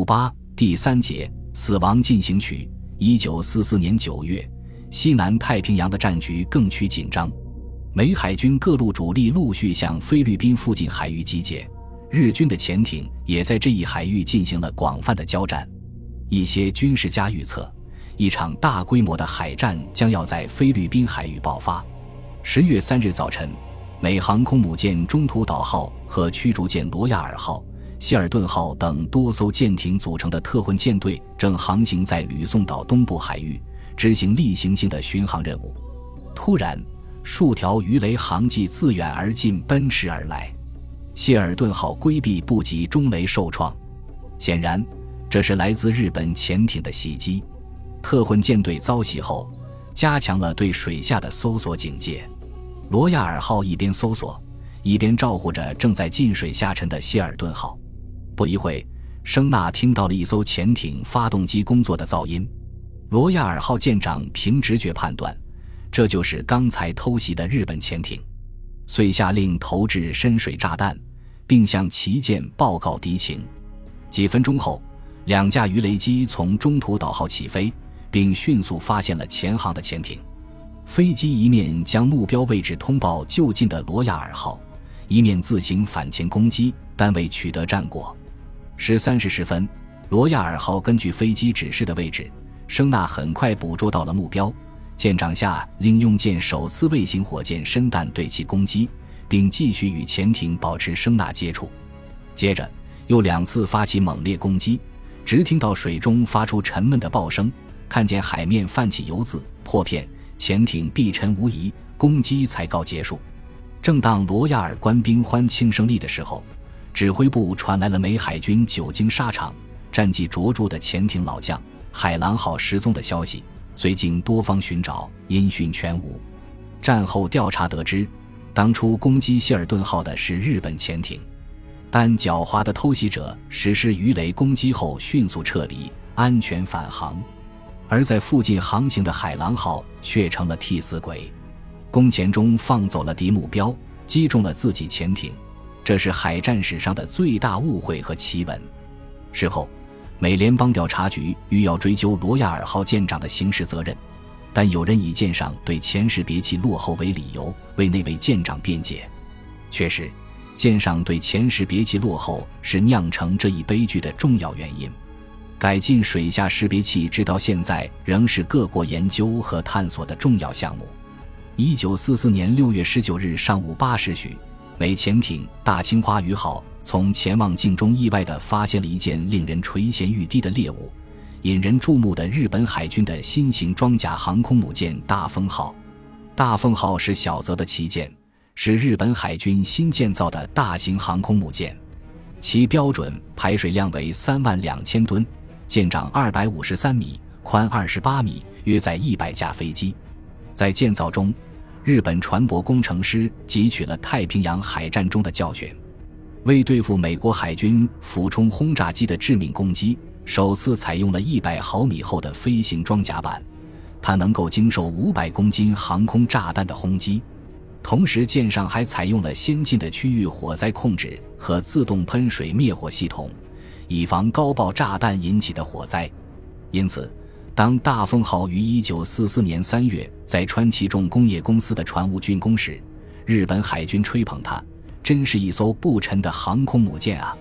五八第三节死亡进行曲。一九四四年九月，西南太平洋的战局更趋紧张，美海军各路主力陆续向菲律宾附近海域集结，日军的潜艇也在这一海域进行了广泛的交战。一些军事家预测，一场大规模的海战将要在菲律宾海域爆发。十月三日早晨，美航空母舰中途岛号和驱逐舰罗亚尔号。希尔顿号等多艘舰艇组成的特混舰队正航行在吕宋岛东部海域，执行例行性的巡航任务。突然，数条鱼雷航迹自远而近奔驰而来，谢尔顿号规避不及，中雷受创。显然，这是来自日本潜艇的袭击。特混舰队遭袭后，加强了对水下的搜索警戒。罗亚尔号一边搜索，一边照顾着正在进水下沉的谢尔顿号。不一会，声纳听到了一艘潜艇发动机工作的噪音。罗亚尔号舰长凭直觉判断，这就是刚才偷袭的日本潜艇，遂下令投掷深水炸弹，并向旗舰报告敌情。几分钟后，两架鱼雷机从中途岛号起飞，并迅速发现了前航的潜艇。飞机一面将目标位置通报就近的罗亚尔号，一面自行反潜攻击，但未取得战果。十三时十分，罗亚尔号根据飞机指示的位置，声呐很快捕捉到了目标。舰长下令用舰首次卫星火箭深弹对其攻击，并继续与潜艇保持声呐接触。接着又两次发起猛烈攻击，直听到水中发出沉闷的爆声，看见海面泛起油渍破片，潜艇必沉无疑，攻击才告结束。正当罗亚尔官兵欢庆胜利的时候。指挥部传来了美海军久经沙场、战绩卓著的潜艇老将海狼号失踪的消息。最近多方寻找，音讯全无。战后调查得知，当初攻击希尔顿号的是日本潜艇，但狡猾的偷袭者实施鱼雷攻击后迅速撤离，安全返航。而在附近航行的海狼号却成了替死鬼，攻潜中放走了敌目标，击中了自己潜艇。这是海战史上的最大误会和奇闻。事后，美联邦调查局欲要追究罗亚尔号舰长的刑事责任，但有人以舰上对前识别器落后为理由为那位舰长辩解。确实，舰上对前识别器落后是酿成这一悲剧的重要原因。改进水下识别器直到现在仍是各国研究和探索的重要项目。一九四四年六月十九日上午八时许。美潜艇“大青花鱼号”从潜望镜中意外地发现了一件令人垂涎欲滴的猎物——引人注目的日本海军的新型装甲航空母舰“大风号”。大风号是小泽的旗舰，是日本海军新建造的大型航空母舰，其标准排水量为三万两千吨，舰长二百五十三米，宽二十八米，约载一百架飞机。在建造中。日本船舶工程师汲取了太平洋海战中的教训，为对付美国海军俯冲轰炸机的致命攻击，首次采用了一百毫米厚的飞行装甲板，它能够经受五百公斤航空炸弹的轰击。同时，舰上还采用了先进的区域火灾控制和自动喷水灭火系统，以防高爆炸弹引起的火灾。因此。当大风号于1944年3月在川崎重工业公司的船坞竣工时，日本海军吹捧它，真是一艘不沉的航空母舰啊！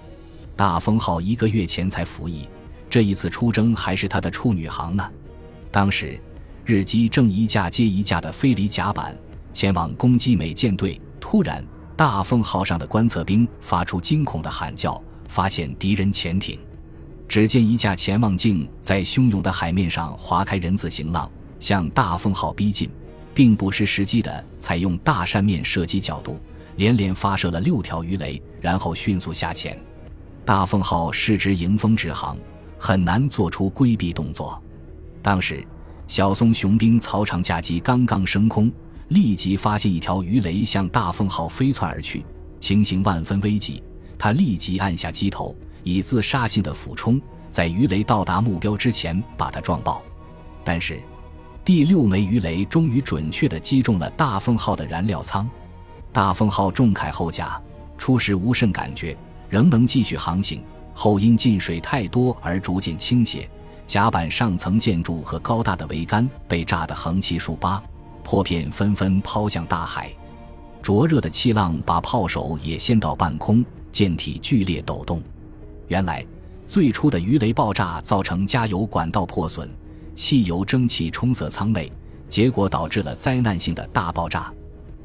大风号一个月前才服役，这一次出征还是它的处女航呢。当时，日机正一架接一架的飞离甲板，前往攻击美舰队。突然，大风号上的观测兵发出惊恐的喊叫，发现敌人潜艇。只见一架潜望镜在汹涌的海面上划开人字形浪，向大风号逼近，并不失时机地采用大扇面射击角度，连连发射了六条鱼雷，然后迅速下潜。大风号势直迎风直航，很难做出规避动作。当时，小松雄兵草场架机刚刚升空，立即发现一条鱼雷向大风号飞窜而去，情形万分危急，他立即按下机头。以自杀性的俯冲，在鱼雷到达目标之前把它撞爆，但是第六枚鱼雷终于准确地击中了大风号的燃料舱。大风号重铠后甲，初时无甚感觉，仍能继续航行。后因进水太多而逐渐倾斜，甲板上层建筑和高大的桅杆被炸得横七竖八，破片纷纷抛向大海。灼热的气浪把炮手也掀到半空，舰体剧烈抖动。原来，最初的鱼雷爆炸造成加油管道破损，汽油蒸汽冲塞舱内，结果导致了灾难性的大爆炸。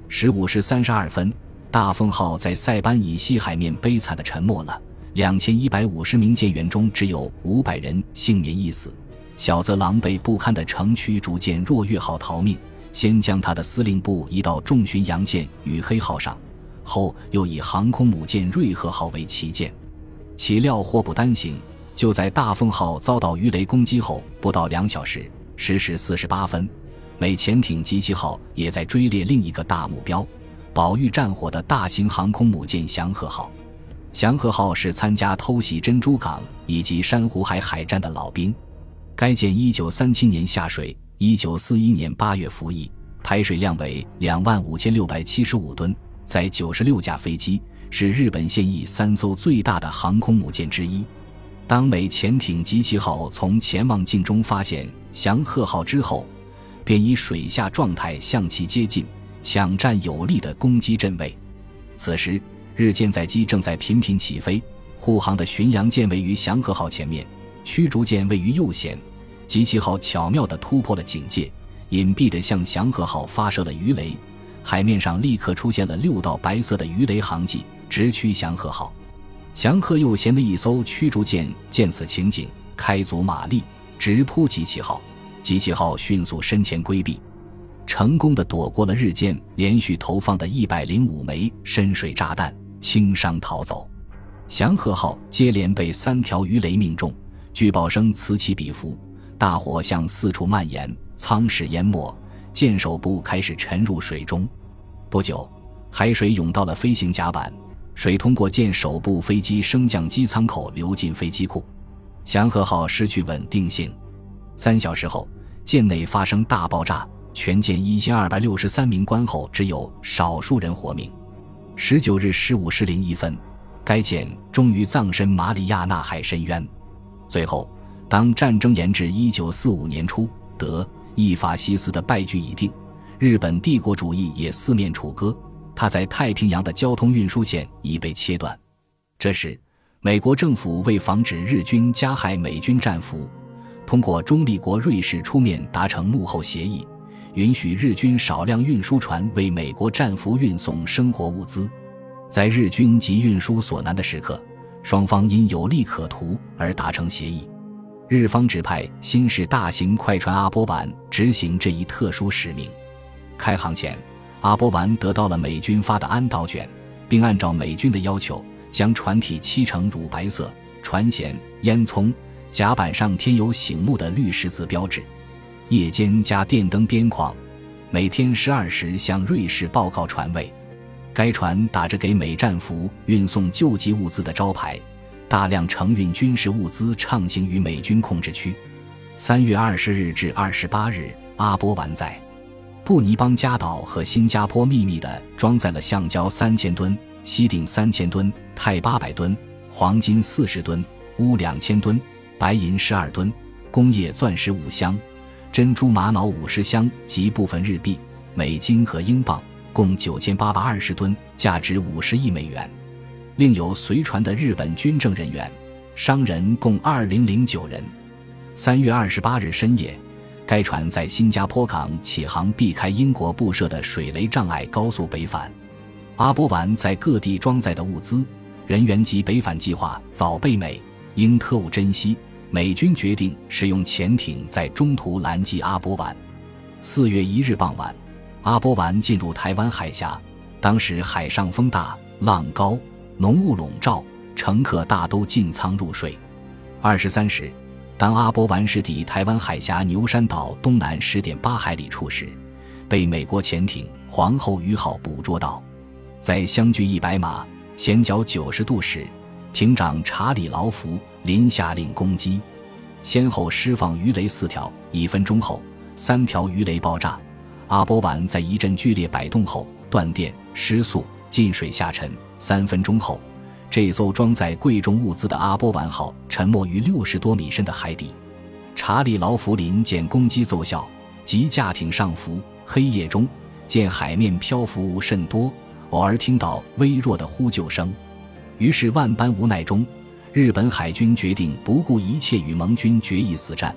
十五时三十二分，大风号在塞班以西海面悲惨的沉没了。两千一百五十名舰员中，只有五百人幸免一死。小泽狼狈不堪的城驱逐舰若月号逃命，先将他的司令部移到重巡洋舰与黑号上，后又以航空母舰瑞鹤号为旗舰。岂料祸不单行，就在大风号遭到鱼雷攻击后不到两小时，十时四十八分。美潜艇“吉奇号”也在追猎另一个大目标，保御战火的大型航空母舰“祥和号”。祥和号是参加偷袭珍珠港以及珊瑚海海战的老兵。该舰1937年下水，1941年8月服役，排水量为2万5675吨，载96架飞机，是日本现役三艘最大的航空母舰之一。当美潜艇“吉奇号”从潜望镜中发现祥和号之后，便以水下状态向其接近，抢占有利的攻击阵位。此时，日舰载机正在频频起飞，护航的巡洋舰位于祥和号前面，驱逐舰位于右舷。吉奇号巧妙地突破了警戒，隐蔽地向祥和号发射了鱼雷，海面上立刻出现了六道白色的鱼雷航迹，直驱祥和号。祥和右舷的一艘驱逐舰见此情景，开足马力直扑吉奇号。机器号迅速身前规避，成功的躲过了日舰连续投放的一百零五枚深水炸弹，轻伤逃走。祥和号接连被三条鱼雷命中，巨爆声此起彼伏，大火向四处蔓延，舱室淹没，舰首部开始沉入水中。不久，海水涌到了飞行甲板，水通过舰首部飞机升降机舱口流进飞机库，祥和号失去稳定性。三小时后，舰内发生大爆炸，全舰一千二百六十三名官后只有少数人活命。十九日十五时零一分，该舰终于葬身马里亚纳海深渊。最后，当战争延至一九四五年初，德意法西斯的败局已定，日本帝国主义也四面楚歌，他在太平洋的交通运输线已被切断。这时，美国政府为防止日军加害美军战俘。通过中立国瑞士出面达成幕后协议，允许日军少量运输船为美国战俘运送生活物资。在日军及运输所难的时刻，双方因有利可图而达成协议。日方指派新式大型快船阿波丸执行这一特殊使命。开航前，阿波丸得到了美军发的安道卷，并按照美军的要求，将船体漆成乳白色，船舷、烟囱。甲板上贴有醒目的绿十字标志，夜间加电灯边框，每天十二时向瑞士报告船位。该船打着给美战俘运送救济物资的招牌，大量承运军事物资畅行于美军控制区。三月二十日至二十八日，阿波丸在布尼邦加岛和新加坡秘密地装载了橡胶三千吨、锡锭三千吨、钛八百吨、黄金四十吨、钨两千吨。白银十二吨，工业钻石五箱，珍珠玛瑙五十箱及部分日币、美金和英镑，共九千八百二十吨，价值五十亿美元。另有随船的日本军政人员、商人共二零零九人。三月二十八日深夜，该船在新加坡港起航，避开英国布设的水雷障碍，高速北返。阿波丸在各地装载的物资、人员及北返计划早被美英特务珍惜。美军决定使用潜艇在中途拦截阿波丸。四月一日傍晚，阿波丸进入台湾海峡。当时海上风大，浪高，浓雾笼罩，乘客大都进舱入睡。二十三时，当阿波丸驶抵台湾海峡牛山岛东南十点八海里处时，被美国潜艇“皇后鱼号”捕捉到。在相距一百码、舷角九十度时，艇长查理·劳福。临下令攻击，先后释放鱼雷四条。一分钟后，三条鱼雷爆炸。阿波丸在一阵剧烈摆动后断电失速进水下沉。三分钟后，这艘装载贵重物资的阿波丸号沉没于六十多米深的海底。查理·劳弗林见攻击奏效，即驾艇上浮。黑夜中，见海面漂浮物甚多，偶尔听到微弱的呼救声。于是万般无奈中，日本海军决定不顾一切与盟军决一死战。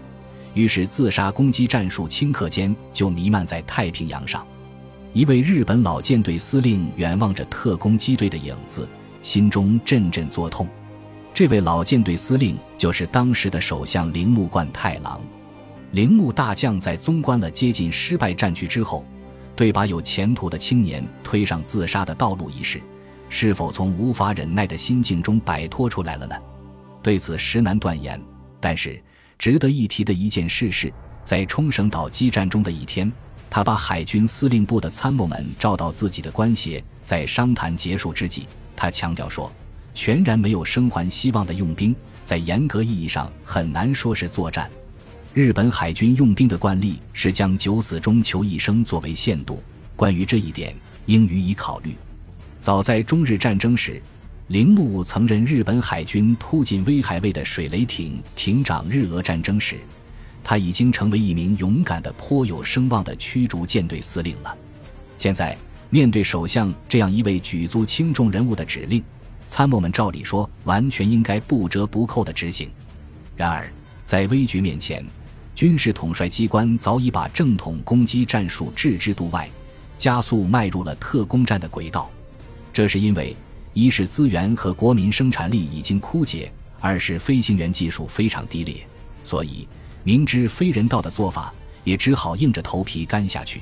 于是自杀攻击战术顷刻间就弥漫在太平洋上。一位日本老舰队司令远望着特攻机队的影子，心中阵阵作痛。这位老舰队司令就是当时的首相铃木贯太郎。铃木大将在纵观了接近失败战局之后，对把有前途的青年推上自杀的道路一事，是否从无法忍耐的心境中摆脱出来了呢？对此实难断言。但是值得一提的一件事是，在冲绳岛激战中的一天，他把海军司令部的参谋们召到自己的官协，在商谈结束之际，他强调说：“全然没有生还希望的用兵，在严格意义上很难说是作战。”日本海军用兵的惯例是将九死中求一生作为限度，关于这一点应予以考虑。早在中日战争时，铃木曾任日本海军突进威海卫的水雷艇艇长。日俄战争时，他已经成为一名勇敢的、颇有声望的驱逐舰队司令了。现在面对首相这样一位举足轻重人物的指令，参谋们照理说完全应该不折不扣地执行。然而，在危局面前，军事统帅机关早已把正统攻击战术置之度外，加速迈入了特攻战的轨道。这是因为一是资源和国民生产力已经枯竭，二是飞行员技术非常低劣，所以明知非人道的做法，也只好硬着头皮干下去。